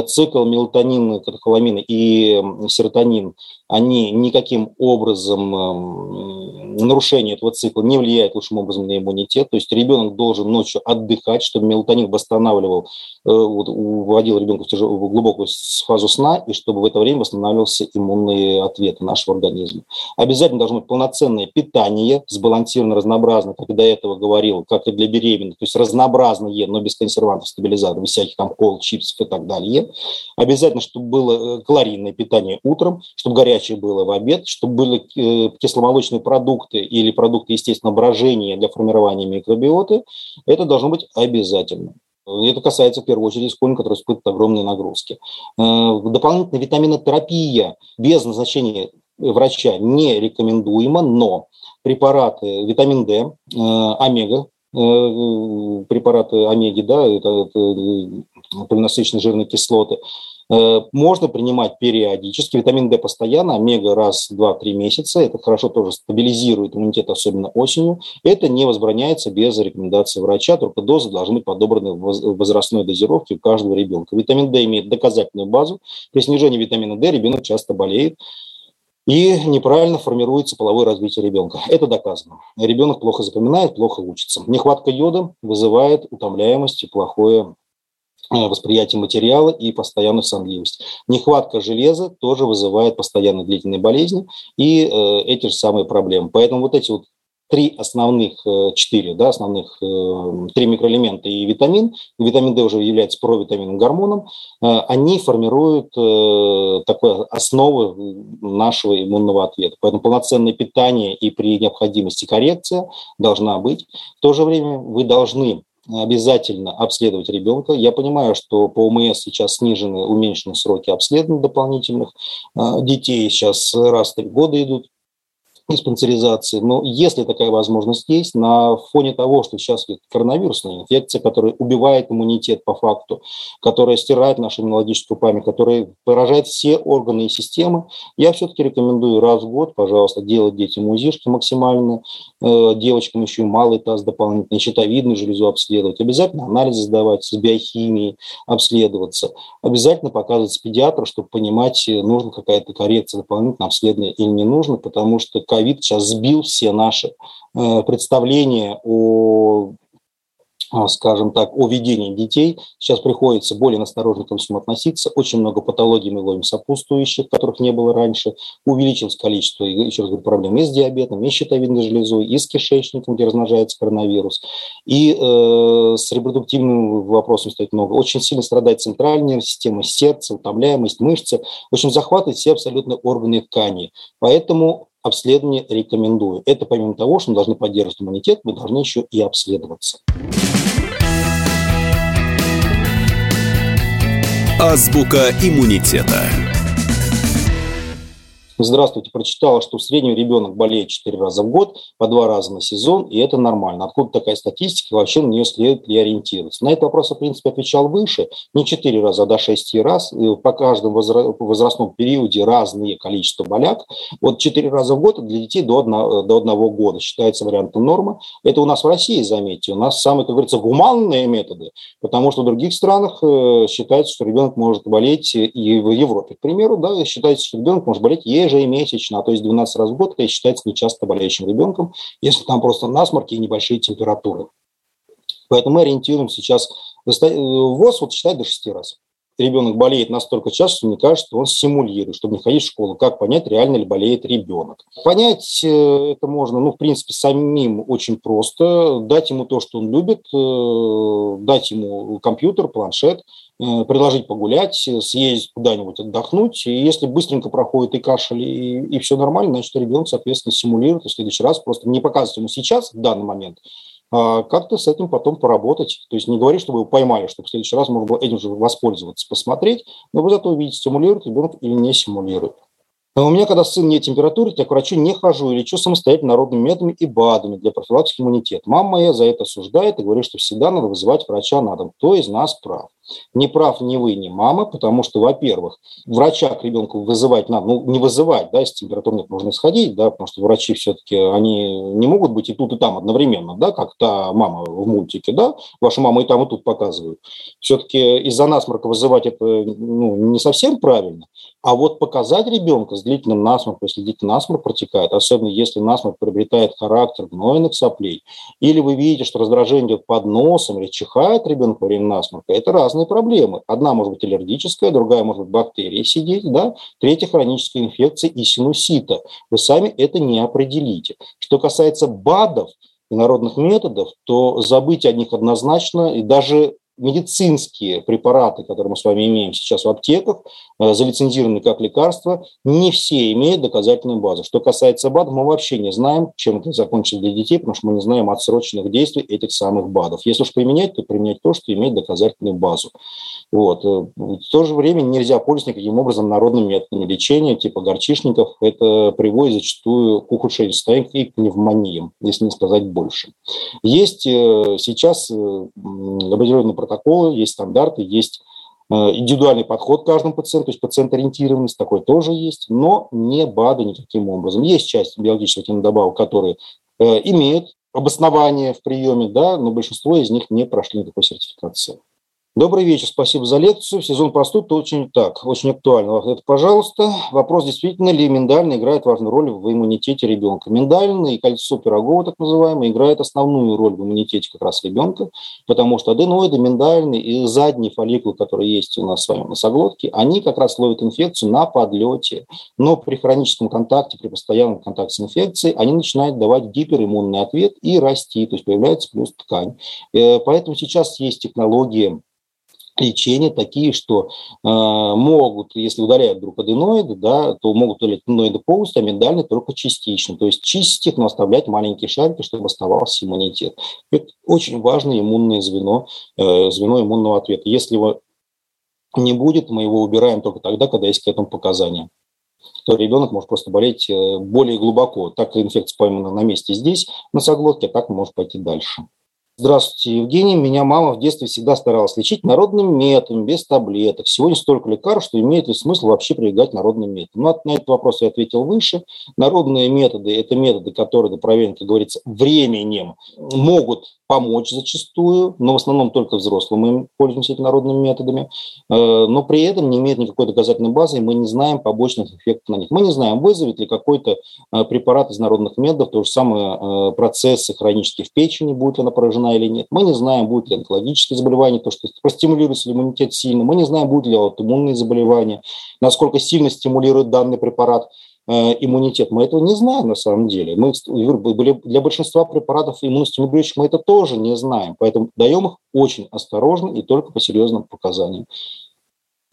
Speaker 3: Цикл мелатонин, катехоламина и серотонин они никаким образом, эм, нарушение этого цикла не влияет лучшим образом на иммунитет. То есть ребенок должен ночью отдыхать, чтобы мелатонин восстанавливал, э, вводил ребенка в, тяжелую, в глубокую фазу сна, и чтобы в это время восстанавливался иммунные ответы нашего организма. Обязательно должно быть полноценное питание, сбалансированно, разнообразно, как и до этого говорил, как и для беременных, то есть разнообразное, но без консервантов, стабилизаторов, без всяких там кол, чипсов и так далее. Обязательно, чтобы было э, калорийное питание утром, чтобы горячее было в обед, чтобы были э, кисломолочные продукты или продукты естественного брожения для формирования микробиоты, это должно быть обязательно. Это касается в первую очередь школьников, которые испытывают огромные нагрузки. Э, дополнительная витаминотерапия без назначения врача не рекомендуема, но препараты витамин D, омега, препараты омеги, да, это, это полинасыщенные жирные кислоты, Э, можно принимать периодически. Витамин D постоянно, омега раз, два, три месяца. Это хорошо тоже стабилизирует иммунитет, особенно осенью. Это не возбраняется без рекомендации врача, только дозы должны быть подобраны в возрастной дозировке у каждого ребенка. Витамин D имеет доказательную базу. При снижении витамина D ребенок часто болеет и неправильно формируется половое развитие ребенка. Это доказано. Ребенок плохо запоминает, плохо учится. Нехватка йода вызывает утомляемость и плохое Э, восприятие материала и постоянную сонливость. Нехватка железа тоже вызывает постоянно длительные болезни и э, эти же самые проблемы. Поэтому вот эти вот три основных, э, четыре, да, основных, э, три микроэлемента и витамин, витамин D уже является провитаминным гормоном, они формируют такую основу нашего иммунного ответа. Поэтому полноценное питание и при необходимости коррекция должна быть. В то же время вы должны обязательно обследовать ребенка. Я понимаю, что по ОМС сейчас снижены, уменьшены сроки обследований дополнительных. Детей сейчас раз в три года идут диспансеризации. Но если такая возможность есть, на фоне того, что сейчас коронавирусная инфекция, которая убивает иммунитет по факту, которая стирает нашу иммунологическую память, которая поражает все органы и системы, я все-таки рекомендую раз в год, пожалуйста, делать детям УЗИшки максимально, э, девочкам еще и малый таз дополнительно, щитовидную железу обследовать, обязательно анализы сдавать с биохимией, обследоваться, обязательно показывать педиатру, чтобы понимать, нужна какая-то коррекция дополнительно обследования или не нужно, потому что ковид сейчас сбил все наши э, представления о скажем так, о ведении детей. Сейчас приходится более насторожно ко всему относиться. Очень много патологий мы ловим сопутствующих, которых не было раньше. Увеличилось количество, еще раз говорю, проблем и с диабетом, и с щитовидной железой, и с кишечником, где размножается коронавирус, и э, с репродуктивным вопросом стоит много. Очень сильно страдает центральная система, сердце, утомляемость, мышцы. В общем, захватывает все абсолютно органы и ткани. Поэтому обследование рекомендую. Это помимо того, что мы должны поддерживать иммунитет, мы должны еще и обследоваться.
Speaker 2: Азбука иммунитета.
Speaker 3: Здравствуйте, прочитала, что в среднем ребенок болеет 4 раза в год, по 2 раза на сезон, и это нормально. Откуда такая статистика, вообще на нее следует ли ориентироваться? На этот вопрос в принципе, отвечал выше. Не 4 раза, а до 6 раз. По каждому возрастном периоде разные количество боляк. Вот 4 раза в год для детей до, 1, до 1 года считается вариантом нормы. Это у нас в России, заметьте, у нас самые, как говорится, гуманные методы, потому что в других странах э, считается, что ребенок может болеть, и в Европе, к примеру, да, считается, что ребенок может болеть ежемесячно, а то есть 12 раз в год, это считается нечасто болеющим ребенком, если там просто насморки и небольшие температуры. Поэтому мы ориентируем сейчас, ВОЗ вот считает до 6 раз. Ребенок болеет настолько часто, что мне кажется, что он симулирует, чтобы не ходить в школу. Как понять, реально ли болеет ребенок? Понять э, это можно, ну, в принципе, самим очень просто. Дать ему то, что он любит, э, дать ему компьютер, планшет, Э, предложить погулять, съездить куда-нибудь отдохнуть. И если быстренько проходит и кашель, и, и все нормально, значит, ребенок, соответственно, симулирует, в следующий раз просто не показывать ему сейчас, в данный момент, а как-то с этим потом поработать. То есть не говорить, чтобы его поймали, чтобы в следующий раз можно было этим же воспользоваться, посмотреть, но вы зато увидите, стимулирует ребенок или не симулирует. У меня, когда сын нет температуры, я к врачу не хожу и лечу самостоятельно народными методами и БАДами для профилактики иммунитета. Мама моя за это осуждает и говорит, что всегда надо вызывать врача на дом. Кто из нас прав? Не прав ни вы, ни мама, потому что, во-первых, врача к ребенку вызывать надо, ну, не вызывать, да, если температура нет, нужно сходить, да, потому что врачи все-таки, они не могут быть и тут, и там одновременно, да, как та мама в мультике, да, ваша мама и там, и тут показывают. Все-таки из-за насморка вызывать это ну, не совсем правильно, а вот показать ребенка с длительным насморком, если длительный насморк протекает, особенно если насморк приобретает характер гнойных соплей, или вы видите, что раздражение идет под носом, или чихает ребенок во время насморка, это раз разные проблемы. Одна может быть аллергическая, другая может быть бактерия сидеть, да? третья хроническая инфекция и синусита. Вы сами это не определите. Что касается БАДов и народных методов, то забыть о них однозначно, и даже медицинские препараты, которые мы с вами имеем сейчас в аптеках, э, залицензированы как лекарства, не все имеют доказательную базу. Что касается БАДов, мы вообще не знаем, чем это закончится для детей, потому что мы не знаем отсроченных действий этих самых БАДов. Если уж применять, то применять то, что имеет доказательную базу. Вот. Э, в то же время нельзя пользоваться никаким образом народными методами лечения, типа горчишников. Это приводит зачастую к ухудшению состояния и к пневмониям, если не сказать больше. Есть э, сейчас определенные протоколы, есть стандарты, есть э, индивидуальный подход к каждому пациенту, то есть пациент-ориентированность такой тоже есть, но не БАДы никаким образом. Есть часть биологических добавок, которые э, имеют обоснование в приеме, да, но большинство из них не прошли никакой сертификации. Добрый вечер, спасибо за лекцию. Сезон простуд очень так, очень актуально. Это, пожалуйста, вопрос, действительно ли миндальный играет важную роль в иммунитете ребенка. Миндальный и кольцо пирогова, так называемое, играет основную роль в иммунитете как раз ребенка, потому что аденоиды, миндальный и задние фолликулы, которые есть у нас с вами в носоглотке, они как раз ловят инфекцию на подлете. Но при хроническом контакте, при постоянном контакте с инфекцией, они начинают давать гипериммунный ответ и расти, то есть появляется плюс ткань. Э, поэтому сейчас есть технологии лечения такие, что э, могут, если удаляют вдруг аденоиды, да, то могут удалять аденоиды полностью, а миндальные только частично. То есть чистить но оставлять маленькие шарики, чтобы оставался иммунитет. Это очень важное иммунное звено, э, звено иммунного ответа. Если его не будет, мы его убираем только тогда, когда есть к этому показания то ребенок может просто болеть э, более глубоко. Так инфекция поймана на месте здесь, на соглотке, а так может пойти дальше. Здравствуйте, Евгений. Меня мама в детстве всегда старалась лечить народным методом, без таблеток. Сегодня столько лекарств, что имеет ли смысл вообще прибегать народным методам? Ну, на этот вопрос я ответил выше. Народные методы – это методы, которые, проверены, как говорится, временем могут помочь зачастую, но в основном только взрослым мы пользуемся этими народными методами, э, но при этом не имеет никакой доказательной базы, и мы не знаем побочных эффектов на них. Мы не знаем, вызовет ли какой-то э, препарат из народных методов то же самое процессы хронические в печени, будет ли она поражена или нет. Мы не знаем, будет ли онкологические заболевания, то, что простимулируется ли иммунитет сильно. Мы не знаем, будут ли аутоиммунные заболевания, насколько сильно стимулирует данный препарат Э, иммунитет. Мы этого не знаем на самом деле. Мы, для большинства препаратов иммуностимулирующих мы это тоже не знаем. Поэтому даем их очень осторожно и только по серьезным показаниям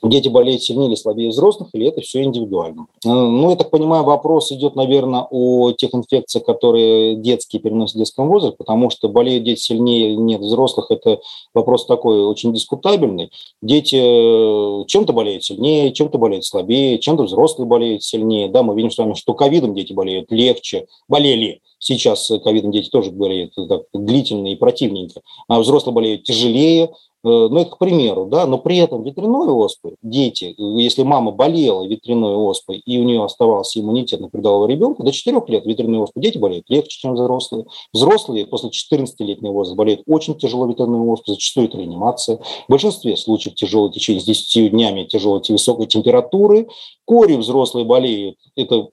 Speaker 3: дети болеют сильнее или слабее взрослых, или это все индивидуально. Э, ну, я так понимаю, вопрос идет, наверное, о тех инфекциях, которые детские переносят в детском возрасте, потому что болеют дети сильнее или нет взрослых, это вопрос такой очень дискутабельный. Дети э, чем-то болеют сильнее, чем-то болеют слабее, чем-то взрослые болеют сильнее. Да, мы видим с вами, что ковидом дети болеют легче, болели. Сейчас ковидом дети тоже болеют так, длительно и противненько, а взрослые болеют тяжелее, Э, ну, это к примеру, да, но при этом ветряной оспой дети, если мама болела ветряной оспой и у нее оставался иммунитет на придалого ребенка, до 4 лет ветряной оспой дети болеют легче, чем взрослые. Взрослые после 14-летнего возраста болеют очень тяжело ветряной оспой, зачастую это реанимация. В большинстве случаев тяжелое течение с 10 днями тяжелой высокой температуры. Кори взрослые болеют, это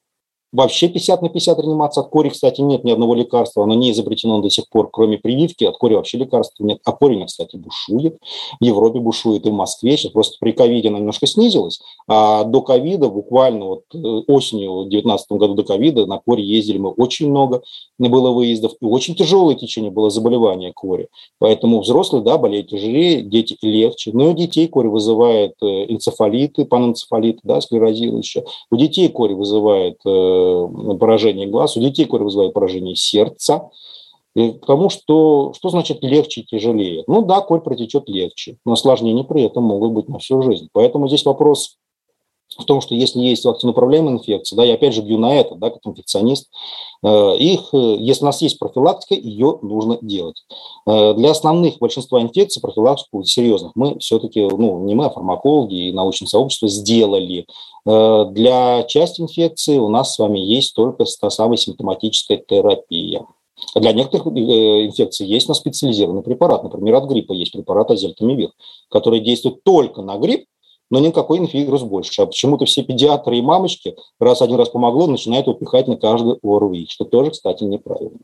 Speaker 3: Вообще 50 на 50 реанимация. От кори, кстати, нет ни одного лекарства. Оно не изобретено до сих пор, кроме прививки. От кори вообще лекарств нет. А кори, кстати, бушует. В Европе бушует и в Москве. Сейчас просто при ковиде она немножко снизилась. А до ковида, буквально вот э, осенью в 2019 году до ковида на кори ездили мы очень много. Было выездов. И очень тяжелое течение было заболевание кори. Поэтому взрослые, да, болеют тяжелее, дети легче. Но у детей кори вызывает э, энцефалиты, панэнцефалиты, да, склерозирующие. У детей кори вызывает Э, поражение глаз, у детей кори вызывает поражение сердца, и потому что, что значит легче и тяжелее? Ну да, корь протечет легче, но осложнения при этом могут быть на всю жизнь. Поэтому здесь вопрос в том, что если есть вакциноуправляемая инфекция, да, я опять же бью на это, да, как инфекционист, э, их, э, если у нас есть профилактика, ее нужно делать. Э, для основных большинства инфекций профилактику серьезных мы все-таки, ну, не мы, а фармакологи и научное сообщество сделали. Для части инфекций у нас с вами есть только та самая симптоматическая терапия. Для некоторых инфекций есть на специализированный препарат. Например, от гриппа есть препарат азельтамивир, который действует только на грипп, но никакой инфивирус больше. А почему-то все педиатры и мамочки, раз один раз помогло, начинают упихать на каждый ОРВИ, что тоже, кстати, неправильно.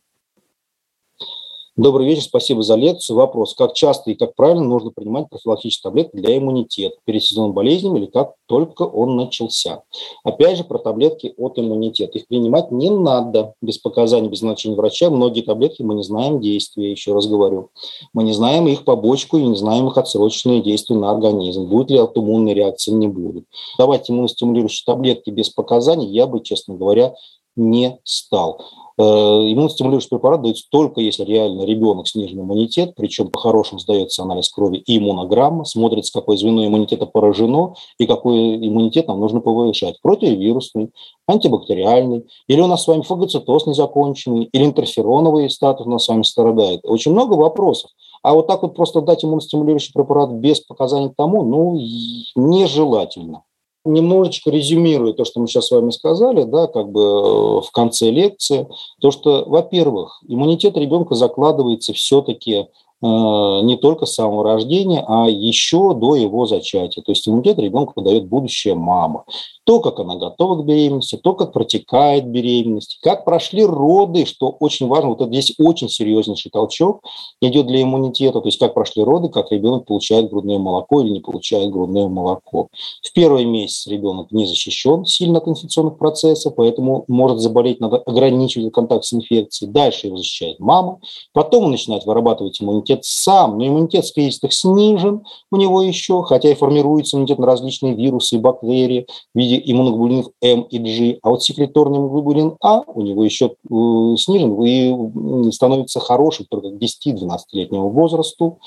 Speaker 3: Добрый вечер, спасибо за лекцию. Вопрос, как часто и как правильно нужно принимать профилактические таблетки для иммунитета перед сезоном болезней или как только он начался? Опять же, про таблетки от иммунитета. Их принимать не надо без показаний, без назначения врача. Многие таблетки мы не знаем действия, еще раз говорю. Мы не знаем их побочку и не знаем их отсрочные действия на организм. Будет ли аутоиммунная реакция, не будет. Давать иммуностимулирующие таблетки без показаний я бы, честно говоря, не стал. Э, иммуностимулирующий препарат дается только если реально ребенок снижен иммунитет, причем по-хорошему сдается анализ крови и иммунограмма, смотрится, какое звено иммунитета поражено и какой иммунитет нам нужно повышать. Противовирусный, антибактериальный, или у нас с вами фагоцитоз незаконченный, или интерфероновый статус у нас с вами страдает. Очень много вопросов. А вот так вот просто дать иммуностимулирующий препарат без показаний к тому, ну, нежелательно немножечко резюмирую то, что мы сейчас с вами сказали, да, как бы э, в конце лекции, то, что, во-первых, иммунитет ребенка закладывается все-таки не только с самого рождения, а еще до его зачатия. То есть иммунитет ребенку дает будущая мама. То, как она готова к беременности, то, как протекает беременность, как прошли роды, что очень важно. Вот это здесь очень серьезнейший толчок идет для иммунитета. То есть как прошли роды, как ребенок получает грудное молоко или не получает грудное молоко. В первый месяц ребенок не защищен сильно от инфекционных процессов, поэтому может заболеть, надо ограничивать контакт с инфекцией. Дальше его защищает мама. Потом он начинает вырабатывать иммунитет иммунитет сам, но иммунитет специалистов снижен у него еще, хотя и формируется иммунитет на различные вирусы и бактерии в виде иммуноглобулинов М и G, а вот секреторный иммуноглобулин А у него еще э, снижен и становится хорошим только к 10-12-летнему возрасту.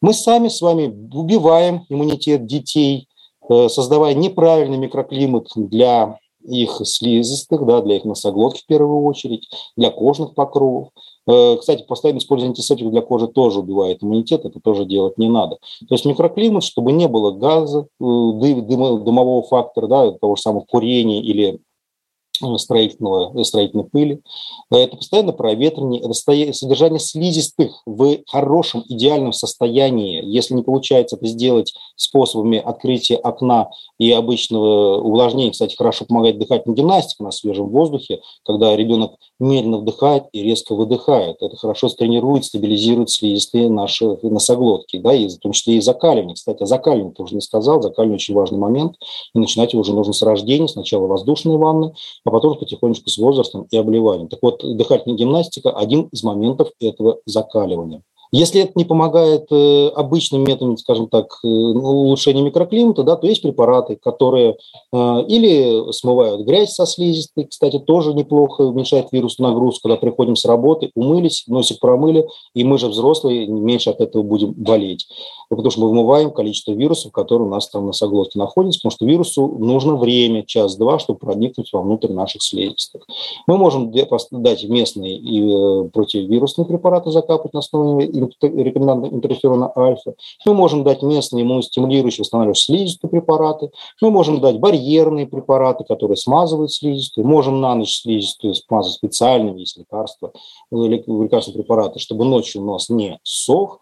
Speaker 3: Мы сами с вами убиваем иммунитет детей, э, создавая неправильный микроклимат для их слизистых, да, для их носоглотки в первую очередь, для кожных покровов. Э, кстати, постоянно использование антисептиков для кожи тоже убивает иммунитет, это тоже делать не надо. То есть микроклимат, чтобы не было газа, э, дым, дымового фактора, да, того же самого курения или строительного, э, строительной пыли. Это постоянно проветривание, это содержание слизистых в хорошем, идеальном состоянии. Если не получается это сделать способами открытия окна и обычного увлажнения, кстати, хорошо помогает дыхательная гимнастика на свежем воздухе, когда ребенок медленно вдыхает и резко выдыхает. Это хорошо тренирует, стабилизирует слизистые наши носоглотки, да, и в том числе и закаливание. Кстати, о закаливании тоже не сказал, закаливание очень важный момент, и начинать его уже нужно с рождения, сначала воздушные ванны, а потом потихонечку с возрастом и обливанием. Так вот, дыхательная гимнастика – один из моментов этого закаливания. Если это не помогает э, обычным методом, скажем так, э, улучшения микроклимата, да, то есть препараты, которые э, или смывают грязь со слизистой, кстати, тоже неплохо уменьшает вирусную нагрузку, когда приходим с работы, умылись, носик промыли, и мы же взрослые, меньше от этого будем болеть. Потому что мы вымываем количество вирусов, которые у нас там на соглотке находятся, потому что вирусу нужно время, час-два, чтобы проникнуть вовнутрь наших слизистых. Мы можем дать местные и противовирусные препараты закапать на основе рекомендантного интерферона альфа. Мы можем дать местные иммуностимулирующие, восстанавливающие слизистые препараты. Мы можем дать барьерные препараты, которые смазывают слизистую. Можем на ночь слизистую смазывать специальными, есть лекарства, э, лекарственные препараты, чтобы ночью нос не сох.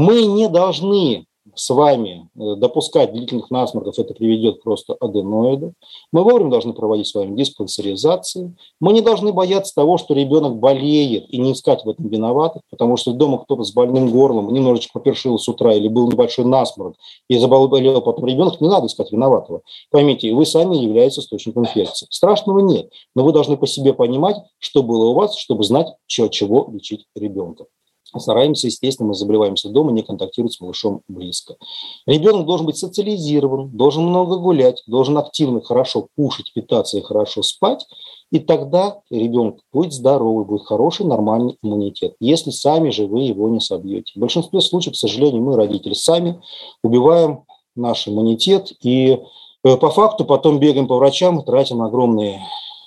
Speaker 3: Мы не должны с вами э, допускать длительных насморков, это приведет просто аденоиды. Мы вовремя должны проводить с вами диспансеризации. Мы не должны бояться того, что ребенок болеет, и не искать в этом виноватых, потому что дома кто-то с больным горлом немножечко попершил с утра, или был небольшой насморк, и заболел потом ребенок, не надо искать виноватого. Поймите, вы сами являетесь источником инфекции. Страшного нет, но вы должны по себе понимать, что было у вас, чтобы знать, чего лечить ребенка стараемся, естественно, мы заболеваемся дома, не контактировать с малышом близко. Ребенок должен быть социализирован, должен много гулять, должен активно хорошо кушать, питаться и хорошо спать, и тогда ребенок будет здоровый, будет хороший, нормальный иммунитет, если сами же вы его не собьете. В большинстве случаев, к сожалению, мы, родители, сами убиваем наш иммунитет, и э, по факту потом бегаем по врачам, тратим огромные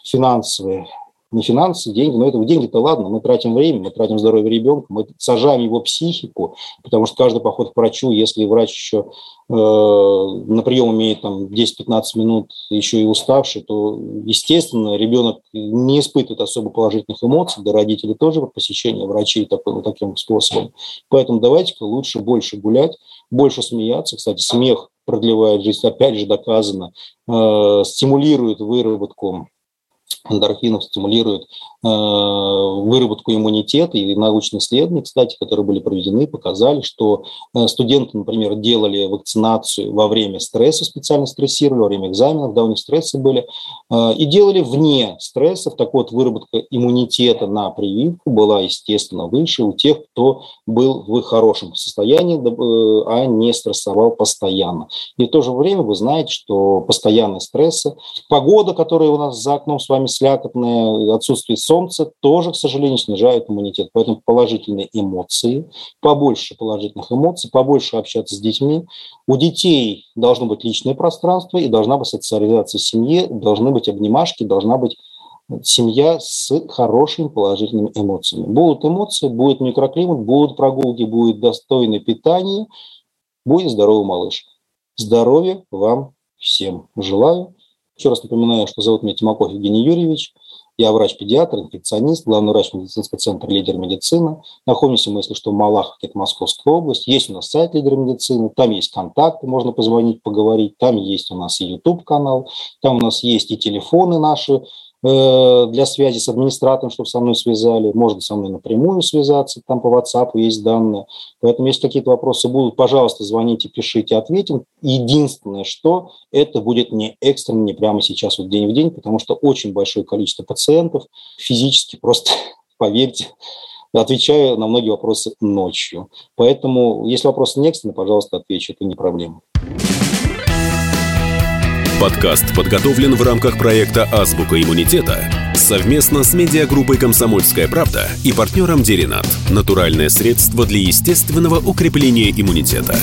Speaker 3: финансовые не финансы, деньги, но это деньги-то ладно, мы тратим время, мы тратим здоровье ребенка, мы сажаем его психику, потому что каждый поход к врачу, если врач еще э, на прием имеет там 10-15 минут, еще и уставший, то, естественно, ребенок не испытывает особо положительных эмоций, да родители тоже по посещению врачей такой, вот таким способом. Поэтому давайте-ка лучше больше гулять, больше смеяться. Кстати, смех продлевает жизнь, опять же доказано, э, стимулирует выработку эндорфинов стимулирует выработку иммунитета. И научные исследования, кстати, которые были проведены, показали, что э, студенты, например, делали вакцинацию во время стресса, специально стрессировали, во время экзаменов, да, у них стрессы были, э, и делали вне стрессов. Так вот, выработка иммунитета на прививку была, естественно, выше у тех, кто был в хорошем состоянии, а не стрессовал постоянно. И в то же время вы знаете, что постоянные стрессы, погода, которая у нас за окном с вами слякотное, отсутствие солнца тоже, к сожалению, снижает иммунитет. Поэтому положительные эмоции, побольше положительных эмоций, побольше общаться с детьми. У детей должно быть личное пространство и должна быть социализация в семье, должны быть обнимашки, должна быть семья с хорошими положительными эмоциями. Будут эмоции, будет микроклимат, будут прогулки, будет достойное питание, будет здоровый малыш. Здоровья вам всем желаю. Еще раз напоминаю, что зовут меня Тимаков Евгений Юрьевич. Я врач-педиатр, инфекционист, главный врач медицинского центра «Лидер медицины». Находимся мы, если что, в Малахове, это Московская область. Есть у нас сайт «Лидер медицины», там есть контакты, можно позвонить, поговорить. Там есть у нас и YouTube-канал, там у нас есть и телефоны наши для связи с администратором, чтобы со мной связали. Можно со мной напрямую связаться, там по WhatsApp есть данные. Поэтому, если какие-то вопросы будут, пожалуйста, звоните, пишите, ответим. Единственное, что это будет не экстренно, не прямо сейчас, вот день в день, потому что очень большое количество пациентов физически просто, поверьте, отвечаю на многие вопросы ночью. Поэтому, если вопросы не экстренные, пожалуйста, отвечу, это не проблема.
Speaker 2: Подкаст подготовлен в рамках проекта «Азбука иммунитета» совместно с медиагруппой «Комсомольская правда» и партнером «Деринат» – натуральное средство для естественного укрепления иммунитета.